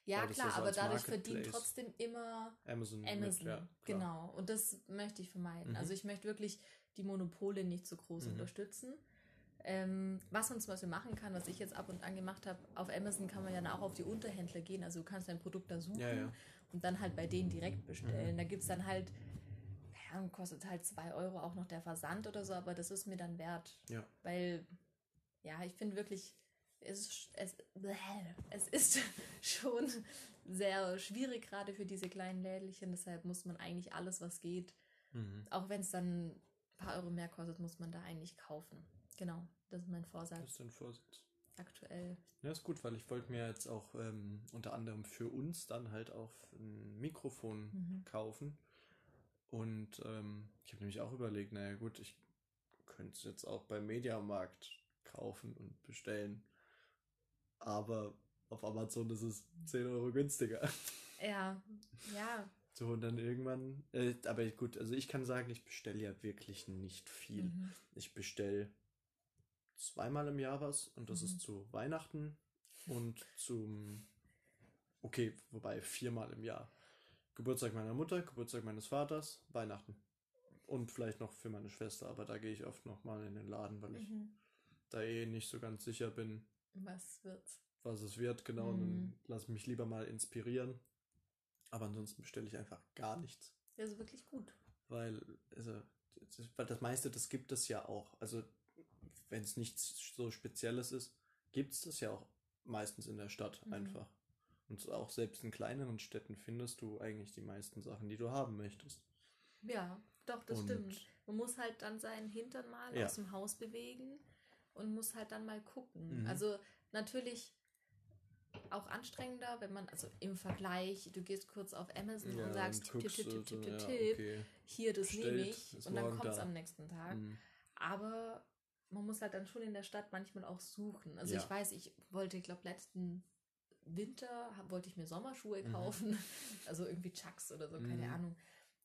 B: Ja, klar,
A: ja so
B: aber dadurch verdient
A: Marketplace-
B: trotzdem immer
A: Amazon,
B: Amazon.
A: mit, ja,
B: genau. Und das möchte ich vermeiden.
A: Mhm.
B: Also ich möchte wirklich die Monopole nicht so groß
A: Mhm.
B: unterstützen. Ähm, was man zum Beispiel machen kann, was ich jetzt ab und an gemacht habe, auf Amazon kann man ja auch auf die Unterhändler gehen. Also du kannst dein Produkt da suchen
A: ja.
B: und dann halt bei denen direkt bestellen.
A: Mhm.
B: Da gibt es dann halt, ja, kostet halt 2 Euro auch noch der Versand oder so, aber das ist mir dann wert.
A: Ja.
B: Weil, ja, ich finde wirklich, es, ist- es, es ist schon sehr schwierig gerade für diese kleinen Lädelchen. Deshalb muss man eigentlich alles, was geht,
A: Mhm.
B: auch wenn es dann ein paar Euro mehr kostet, muss man da eigentlich kaufen. Genau, das ist mein
A: Das
B: Vorsatz
A: ist ein Vorsatz.
B: aktuell.
A: Ja, ist gut, weil ich wollte mir jetzt auch ähm, unter anderem für uns dann halt auch ein Mikrofon
B: Mhm.
A: kaufen. Und ähm, ich habe nämlich auch überlegt, naja gut, ich könnte es jetzt auch beim Mediamarkt kaufen und bestellen. Aber auf Amazon ist es 10 Euro günstiger.
B: Ja, ja.
A: So, und dann irgendwann, äh, aber gut, also ich kann sagen, ich bestelle ja wirklich nicht viel.
B: Mhm.
A: Ich bestelle zweimal im Jahr was und das
B: Mhm.
A: ist zu Weihnachten und zum, okay, wobei viermal im Jahr. Geburtstag meiner Mutter, Geburtstag meines Vaters, Weihnachten. Und vielleicht noch für meine Schwester, aber da gehe ich oft noch mal in den Laden, weil ich
B: Mhm.
A: da eh nicht so ganz sicher bin,
B: Was wird's?
A: was es wird, genau.
B: Mhm.
A: dann lass mich lieber mal inspirieren. Aber ansonsten bestelle ich einfach gar nichts.
B: Das ist wirklich gut.
A: Weil, also, das, weil das meiste, das gibt es ja auch. Also, wenn es nichts so Spezielles ist, gibt es das ja auch meistens in der Stadt
B: Mhm.
A: einfach. Und auch selbst in kleineren Städten findest du eigentlich die meisten Sachen, die du haben möchtest.
B: Ja, doch, das
A: Und-
B: stimmt. Man muss halt dann seinen Hintern mal
A: Ja.
B: aus dem Haus bewegen und muss halt dann mal gucken.
A: Mhm.
B: Also natürlich auch anstrengender, wenn man, also im Vergleich, du gehst kurz auf Amazon und sagst, tipp, tipp, tipp, tipp, tipp, tipp, tipp,
A: okay.
B: hier, das nehme
A: Bestellt,
B: ich
A: ist
B: und dann kommt es
A: da.
B: am nächsten Tag.
A: Mhm.
B: Aber man muss halt dann schon in der Stadt manchmal auch suchen. Also
A: Ja.
B: ich weiß, ich wollte, ich glaube, letzten Winter wollte ich mir Sommerschuhe
A: Mhm.
B: kaufen. Also irgendwie Chucks oder so, keine
A: Mhm.
B: Ahnung.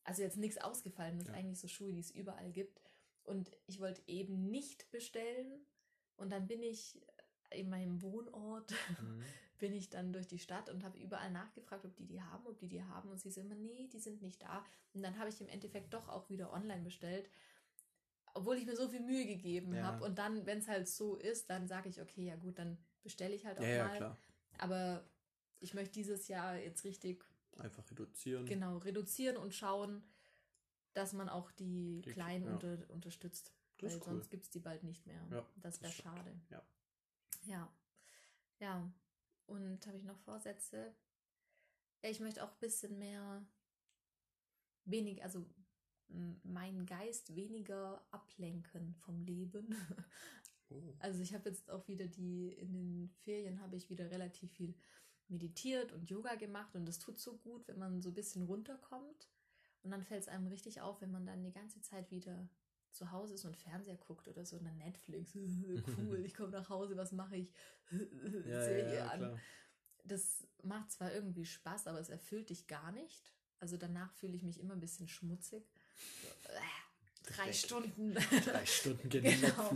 B: Also jetzt nichts ausgefallen, das
A: Ja.
B: eigentlich so Schuhe, die es überall gibt. Und ich wollte eben nicht bestellen. Und dann bin ich in meinem Wohnort,
A: Mhm.
B: bin ich dann durch die Stadt und habe überall nachgefragt, ob die die haben, ob die die haben. Und sie sind immer, nee, die sind nicht da. Und dann habe ich im Endeffekt doch auch wieder online bestellt, obwohl ich mir so viel Mühe gegeben
A: Ja.
B: habe. Und dann, wenn es halt so ist, dann sage ich, okay, ja gut, dann bestelle ich halt auch
A: Ja, ja,
B: mal.
A: klar.
B: Aber ich möchte dieses Jahr jetzt richtig
A: Einfach reduzieren.
B: genau reduzieren und schauen, dass man auch die,
A: Die-
B: Kleinen
A: ja.
B: unter, unterstützt.
A: Das
B: weil
A: cool.
B: sonst gibt es die bald nicht mehr.
A: Ja,
B: das wäre schade.
A: Ja.
B: Ja. Ja. Und habe ich noch Vorsätze? Ja, ich möchte auch ein bisschen mehr wenig, also meinen Geist weniger ablenken vom Leben.
A: Oh.
B: Also ich habe jetzt auch wieder die, in den Ferien habe ich wieder relativ viel meditiert und Yoga gemacht und das tut so gut, wenn man so ein bisschen runterkommt und dann fällt es einem richtig auf, wenn man dann die ganze Zeit wieder zu Hause ist und Fernseher guckt oder so und dann Netflix, cool, ich komme nach Hause, was mache ich?
A: Ja,
B: Serie
A: ja,
B: an.
A: klar.
B: Das macht zwar irgendwie Spaß, aber es erfüllt dich gar nicht. Also danach fühle ich mich immer ein bisschen schmutzig. So, äh, drei
A: Dreckig.
B: Stunden.
A: Drei Stunden
B: Genau.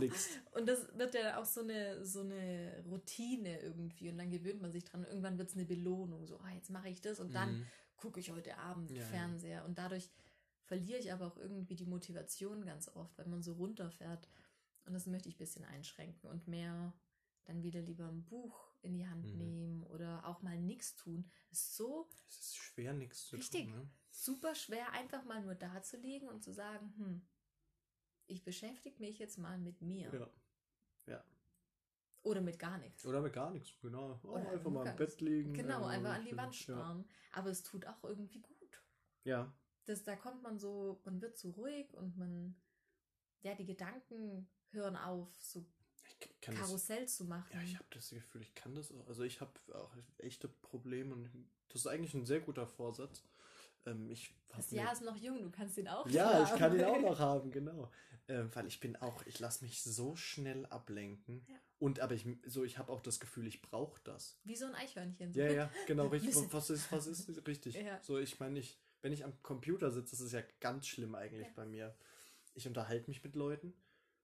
B: Und das wird ja auch so eine, so eine Routine irgendwie. Und dann gewöhnt man sich dran. Irgendwann wird es eine Belohnung. So, ah, jetzt mache ich das und dann
A: Mhm.
B: gucke ich heute Abend
A: Ja.
B: Fernseher. Und dadurch verliere ich aber auch irgendwie die Motivation ganz oft, weil man so runterfährt. Und das möchte ich ein bisschen einschränken und mehr dann wieder lieber ein Buch in die Hand
A: Mhm.
B: nehmen oder auch mal nichts tun. Es ist so
A: Es ist schwer, nichts zu
B: Richtig.
A: tun. Ne?
B: super schwer, einfach mal nur da zu liegen und zu sagen, hm, ich beschäftige mich jetzt mal mit mir.
A: Ja. Ja.
B: Oder mit gar nichts.
A: Oder mit gar nichts, genau. Auch
B: Oder
A: einfach mal im Bett liegen.
B: Genau,
A: ja,
B: einfach an die. Wand starren. Aber es tut auch irgendwie gut.
A: Ja. ja.
B: Das, da kommt man so, man wird so ruhig und man, ja, die Gedanken hören auf, so
A: kann das,
B: Karussell zu machen.
A: ja, ich habe das Gefühl, ich kann das auch. Also ich habe auch echte Probleme und das ist eigentlich ein sehr guter Vorsatz. Ähm, ich
B: das Jahr ist noch jung, du kannst ihn auch
A: Ja,
B: noch
A: ich kann ihn auch
B: haben.
A: noch haben, genau. Ähm, weil ich bin auch, ich lasse mich so schnell ablenken.
B: Ja.
A: Und aber ich so, ich habe auch das Gefühl, ich brauche das.
B: Wie so ein Eichhörnchen.
A: Ja, ja, genau, richtig. Was ist, was ist richtig?
B: Ja.
A: So, ich meine, ich, wenn ich am Computer sitze, das ist ja ganz schlimm eigentlich
B: Ja.
A: bei mir. Ich unterhalte mich mit Leuten,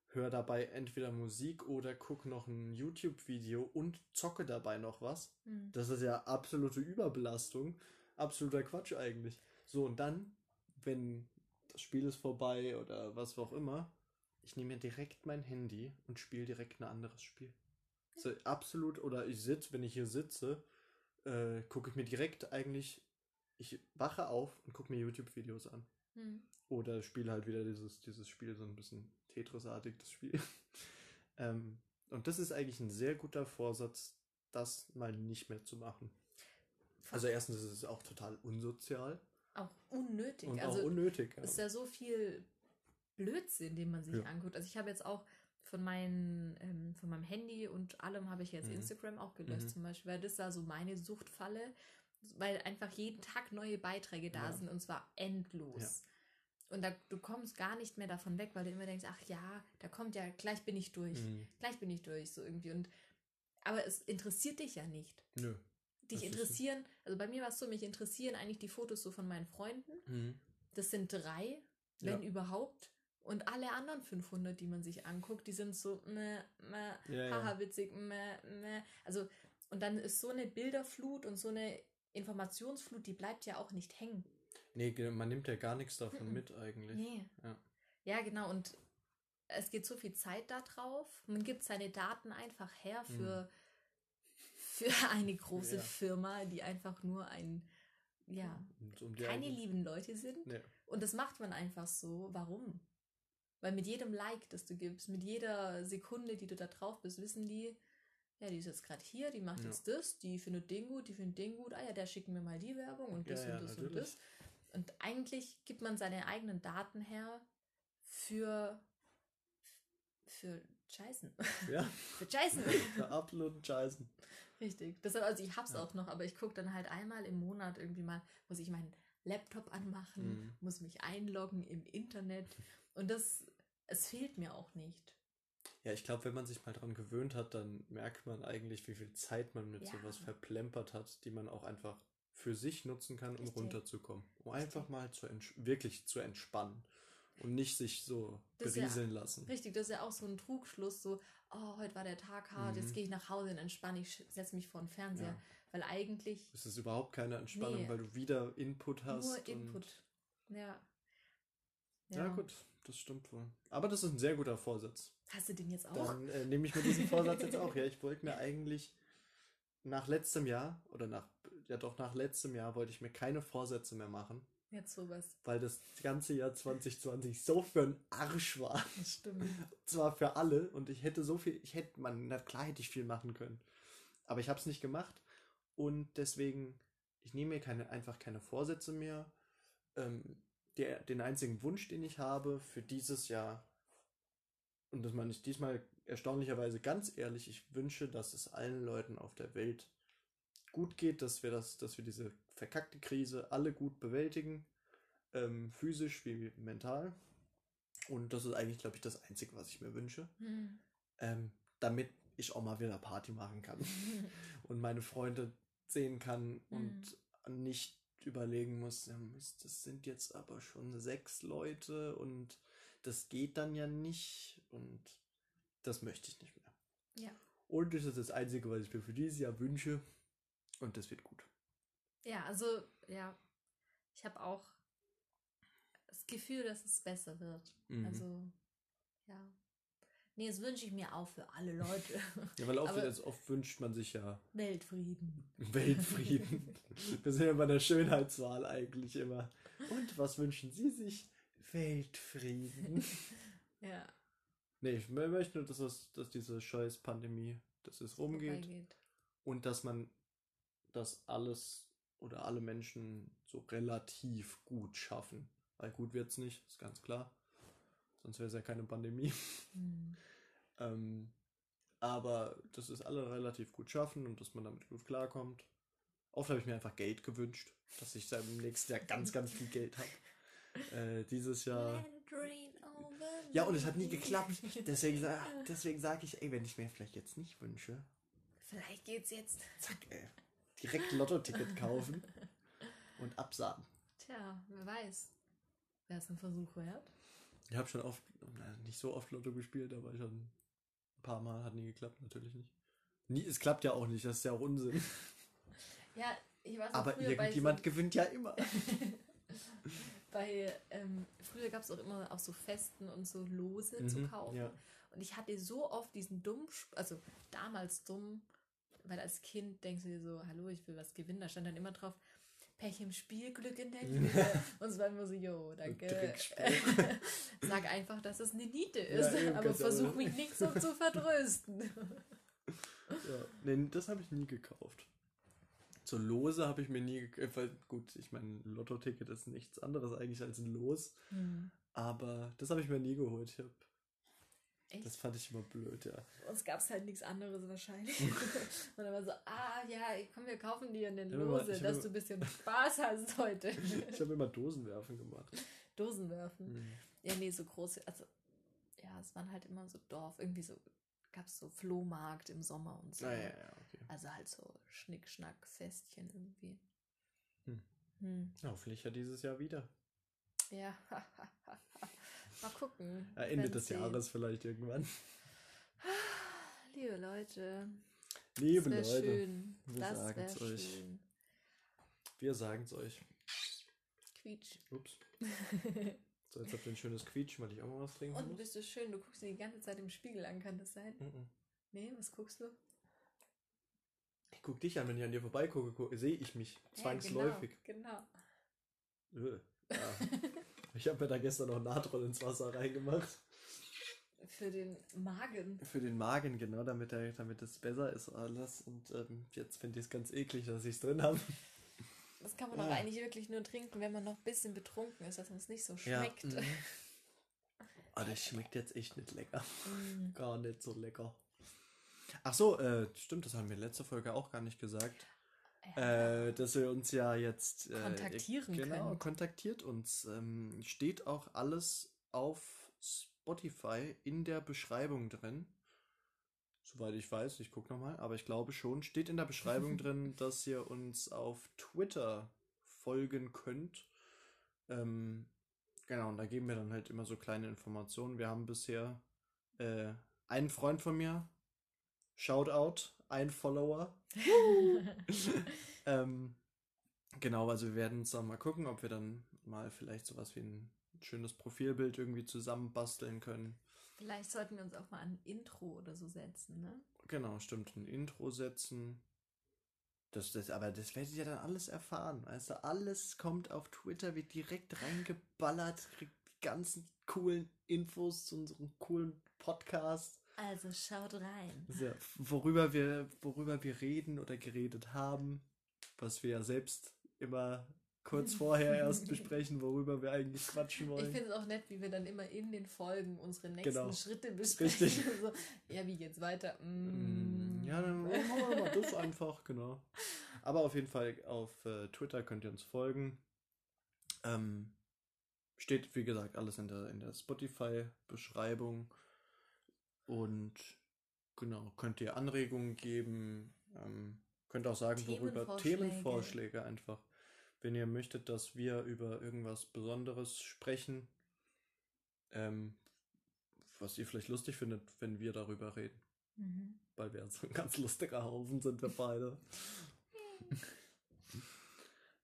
A: höre dabei entweder Musik oder gucke noch ein YouTube-Video und zocke dabei noch was.
B: Hm.
A: Das ist ja absolute Überbelastung. Absoluter Quatsch eigentlich. So, und dann, wenn das Spiel ist vorbei oder was auch immer, ich nehme mir direkt mein Handy und spiele direkt ein anderes Spiel. So, absolut, oder ich sitze, wenn ich hier sitze, äh, gucke ich mir direkt eigentlich, ich wache auf und gucke mir YouTube-Videos an.
B: Hm.
A: Oder spiele halt wieder dieses, dieses Spiel, so ein bisschen Tetris-artig, das Spiel. ähm, und das ist eigentlich ein sehr guter Vorsatz, das mal nicht mehr zu machen. Also erstens ist es auch total unsozial
B: auch unnötig.
A: und
B: also
A: auch unnötig. Ja.
B: ist ja so viel Blödsinn, den man sich
A: Ja.
B: anguckt. Also ich habe jetzt auch von, meinen, ähm, von meinem Handy und allem habe ich jetzt
A: Mhm.
B: Instagram auch gelöscht
A: Mhm.
B: zum Beispiel, weil das da so meine Suchtfalle, weil einfach jeden Tag neue Beiträge da
A: Ja.
B: sind und zwar endlos. Und da, du kommst gar nicht mehr davon weg, weil du immer denkst, ach ja, da kommt ja, gleich bin ich durch.
A: Mhm.
B: Gleich bin ich durch, so irgendwie. Und aber es interessiert dich ja nicht.
A: Nö.
B: Dich interessieren, also bei mir war es so, mich interessieren eigentlich die Fotos so von meinen Freunden.
A: Mhm.
B: Das sind drei, wenn
A: Ja.
B: überhaupt. Und alle anderen 500, die man sich anguckt, die sind so, meh, meh,
A: Ja,
B: haha,
A: ja.
B: witzig, meh, meh. Also, und dann ist so eine Bilderflut und so eine Informationsflut, die bleibt ja auch nicht hängen.
A: Nee, man nimmt ja gar nichts davon
B: Mhm.
A: mit eigentlich.
B: Nee.
A: Ja.
B: Ja, genau. Und es geht so viel Zeit da drauf. Man gibt seine Daten einfach her
A: Mhm.
B: Für, eine große
A: Ja.
B: Firma, die einfach nur ein, ja,
A: Und um
B: keine lieben Leute sind.
A: Nee.
B: Und das macht man einfach so. Warum? Weil mit jedem Like, das du gibst, mit jeder Sekunde, die du da drauf bist, wissen die, ja, die ist jetzt gerade hier, die macht
A: Ja.
B: jetzt das, die findet den gut, die findet den gut, ah ja, der schickt mir mal die Werbung und das
A: Ja, ja,
B: und das und
A: natürlich.
B: das. Und eigentlich gibt man seine eigenen Daten her für für Scheißen.
A: Ja,
B: für Scheißen.
A: für absoluten Scheißen.
B: Richtig. Deshalb, also ich hab's
A: Ja.
B: auch noch, aber ich gucke dann halt einmal im Monat irgendwie mal, muss ich meinen Laptop anmachen,
A: Mhm.
B: muss mich einloggen im Internet und das, es fehlt mir auch nicht.
A: Ja, ich glaube, wenn man sich mal dran gewöhnt hat, dann merkt man eigentlich, wie viel Zeit man mit
B: Ja.
A: sowas verplempert hat, die man auch einfach für sich nutzen kann, um
B: Richtig.
A: runterzukommen. Um
B: Richtig.
A: einfach mal zu wirklich zu entspannen und nicht sich so
B: Das ist ja-
A: berieseln lassen.
B: Richtig, das ist ja auch so ein Trugschluss, so, oh, heute war der Tag hart,
A: Mhm.
B: jetzt gehe ich nach Hause und entspanne, ich setze mich vor den Fernseher.
A: Ja.
B: Weil eigentlich
A: Es ist überhaupt keine Entspannung,
B: Nee.
A: weil du wieder Input hast.
B: nur Input. Ja.
A: Ja. gut, das stimmt wohl. Aber das ist ein sehr guter Vorsatz.
B: Hast du den jetzt auch?
A: Dann äh, nehme ich mir diesen Vorsatz jetzt auch. Ja, ich wollte mir eigentlich nach letztem Jahr oder nach, ja doch nach letztem Jahr wollte ich mir keine Vorsätze mehr machen,
B: Jetzt sowas.
A: weil das ganze Jahr 2020 so für ein Arsch war.
B: Das stimmt.
A: Zwar für alle und ich hätte so viel, ich hätte, man, na klar hätte ich viel machen können. Aber ich habe es nicht gemacht und deswegen, ich nehme mir keine, einfach keine Vorsätze mehr. Ähm, der, den einzigen Wunsch, den ich habe für dieses Jahr, und das meine ich diesmal erstaunlicherweise ganz ehrlich, ich wünsche, dass es allen Leuten auf der Welt gut geht, dass wir das, dass wir diese verkackte Krise alle gut bewältigen, ähm, physisch wie mental. Und das ist eigentlich, glaube ich, das Einzige, was ich mir wünsche.
B: Hm.
A: Ähm, damit ich auch mal wieder Party machen kann und meine Freunde sehen kann und nicht überlegen muss, ja, Mist, das sind jetzt aber schon sechs Leute und das geht dann ja nicht und das möchte ich nicht mehr.
B: Ja.
A: Und das ist das Einzige, was ich mir für dieses Jahr wünsche und das wird gut.
B: Ja, also, ja, ich habe auch das Gefühl, dass es besser wird.
A: Mhm.
B: Also, ja. Nee, das wünsche ich mir auch für alle Leute.
A: Ja, weil oft,
B: aber-
A: jetzt oft wünscht man sich ja
B: Weltfrieden.
A: Weltfrieden. Wir sind ja bei der Schönheitswahl eigentlich immer. Und was wünschen Sie sich? Weltfrieden.
B: Ja,
A: Nee, ich mö- möchte nur, dass, das, dass diese scheiß Pandemie, dass es rumgeht
B: vorbeigeht.
A: und dass man das alles oder alle Menschen so relativ gut schaffen. Weil gut wird's nicht, ist ganz klar. Sonst wäre es ja keine Pandemie.
B: Hm.
A: Ähm, aber dass es alle relativ gut schaffen und dass man damit gut klarkommt. Oft habe ich mir einfach Geld gewünscht, dass ich im nächsten Jahr ganz, ganz viel Geld habe. Äh, dieses Jahr. Ja, und es hat nie geklappt. Deswegen, deswegen sage ich, ey, wenn ich mir vielleicht jetzt nicht wünsche,
B: Vielleicht geht's jetzt.
A: zack, ey, direkt Lotto-Ticket kaufen und absagen.
B: Tja, wer weiß. Wäre es ein Versuch wert?
A: Ich habe schon oft, na, nicht so oft Lotto gespielt, aber schon ein paar Mal, hat nie geklappt, natürlich nicht. Nie, es klappt ja auch nicht, das ist ja auch Unsinn.
B: Ja, ich weiß
A: Aber irgendjemand
B: so,
A: gewinnt ja immer.
B: bei, ähm, früher gab es auch immer auf so Festen und so Lose zu
A: Mhm,
B: kaufen.
A: ja.
B: Und ich hatte so oft diesen dummen, also damals dumm, weil als Kind denkst du dir so, hallo, ich will was gewinnen. Da stand dann immer drauf, Pech im Spiel, Glück in der Liebe. und es war immer so, jo, danke. Sag einfach, dass es eine Niete ist,
A: Ja, eben,
B: aber versuch mich nicht so zu vertrösten.
A: Ja, nee, das habe ich nie gekauft. So Lose habe ich mir nie gekauft, weil gut, ich meine, ein Lotto-Ticket ist nichts anderes eigentlich als ein Los,
B: Hm.
A: aber das habe ich mir nie geholt. Ich hab,
B: Echt?
A: das fand ich immer blöd, ja.
B: Uns gab es halt nichts anderes wahrscheinlich. und dann war so, ah ja, komm, wir kaufen dir eine
A: immer-
B: Lose,
A: hab
B: dass
A: immer-
B: du ein bisschen Spaß hast heute.
A: Ich habe immer Dosenwerfen gemacht.
B: Dosen werfen.
A: Mhm.
B: Ja, nee, so große, also ja, es waren halt immer so Dorf, irgendwie so, gab es so Flohmarkt im Sommer und so.
A: Ah, ja, ja, okay.
B: Also halt so Schnick-Schnack, Festchen irgendwie.
A: Hm.
B: Hm.
A: Hoffentlich ja dieses Jahr wieder.
B: Ja, mal gucken.
A: Ja, Ende des
B: sehen.
A: Jahres vielleicht irgendwann.
B: Liebe Leute,
A: Liebe
B: das
A: Leute,
B: schön.
A: wir
B: das
A: sagen's
B: wäre
A: euch.
B: schön.
A: wir sagen es euch.
B: Quietsch.
A: Ups. So, jetzt habt ihr ein schönes Quietsch, weil ich auch mal was trinken
B: Und
A: muss.
B: bist du schön, du guckst dir die ganze Zeit im Spiegel an, kann das sein?
A: Mhm.
B: Nee, was guckst du?
A: Ich guck dich an, wenn ich an dir vorbeigucke, gucke, sehe ich mich zwangsläufig.
B: Ja, genau.
A: genau. Äh, ja. ich habe mir da gestern noch Natron ins Wasser reingemacht.
B: Für den Magen.
A: Für den Magen, genau, damit, er, damit es besser ist alles. Und ähm, jetzt finde ich es ganz eklig, dass ich es drin habe.
B: Das kann man ja. doch eigentlich wirklich nur trinken, wenn man noch ein bisschen betrunken ist, dass es nicht so schmeckt. Ja, mhm.
A: oh, das schmeckt jetzt echt nicht lecker. Mm. Gar nicht so lecker. Ach so, äh, stimmt, das haben wir in letzter Folge auch gar nicht gesagt. Ja. Äh, dass wir uns ja jetzt
B: äh, kontaktieren
A: genau, können. kontaktiert uns. Ähm, steht auch alles auf Spotify in der Beschreibung drin. Soweit ich weiß, ich gucke nochmal, aber ich glaube schon, steht in der Beschreibung drin, dass ihr uns auf Twitter folgen könnt. Ähm, genau, und da geben wir dann halt immer so kleine Informationen. Wir haben bisher äh, einen Freund von mir, Shoutout, ein Follower. ähm, genau, also wir werden uns dann mal gucken, ob wir dann mal vielleicht sowas wie ein schönes Profilbild irgendwie zusammenbasteln können.
B: Vielleicht sollten wir uns auch mal ein Intro oder so setzen, ne?
A: Genau, stimmt, ein Intro setzen. Das, das, aber das werdet ihr dann alles erfahren. Also alles kommt auf Twitter, wird direkt reingeballert, kriegt die ganzen coolen Infos zu unserem coolen Podcast.
B: Also schaut rein.
A: Also, worüber wir, worüber wir reden oder geredet haben, was wir ja selbst immer kurz vorher erst besprechen, worüber wir eigentlich quatschen wollen.
B: Ich finde es auch nett, wie wir dann immer in den Folgen unsere nächsten genau. Schritte besprechen. Richtig. so, ja, wie geht's weiter? Mm.
A: Ja, dann machen wir mal das einfach, genau. Aber auf jeden Fall auf äh, Twitter könnt ihr uns folgen. Ähm, steht, wie gesagt, alles in der, in der Spotify-Beschreibung. Und genau, könnt ihr Anregungen geben. Ähm, könnt auch sagen, worüber Themenvorschläge einfach wenn ihr möchtet, dass wir über irgendwas Besonderes sprechen, ähm, was ihr vielleicht lustig findet, wenn wir darüber reden. Mhm. Weil wir so ein ganz lustiger Haufen sind, wir beide.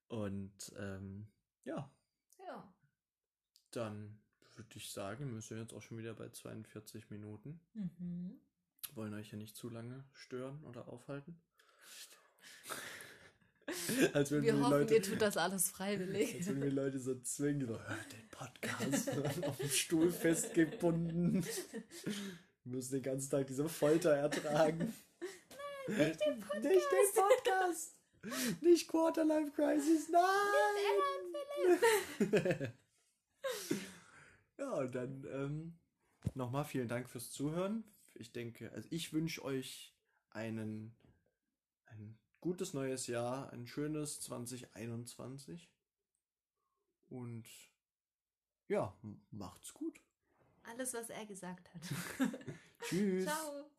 A: Und ähm, ja.
B: Ja.
A: Dann würde ich sagen, wir sind jetzt auch schon wieder bei 42 Minuten. Mhm. Wollen euch ja nicht zu lange stören oder aufhalten.
B: als wir, wir hoffen, Leute, ihr tut das alles freiwillig.
A: Als wenn wir Leute so zwingen, so, hört den Podcast auf dem Stuhl festgebunden. Wir müssen den ganzen Tag diese Folter ertragen.
B: Nein, nicht den Podcast.
A: Nicht den Podcast. Nicht Quarterlife Crisis, nein! Ja, dann ähm, nochmal vielen Dank fürs Zuhören. Ich denke, also ich wünsche euch einen, einen gutes neues Jahr, ein schönes 2021. Und ja, macht's gut.
B: Alles, was er gesagt hat.
A: Tschüss. Ciao.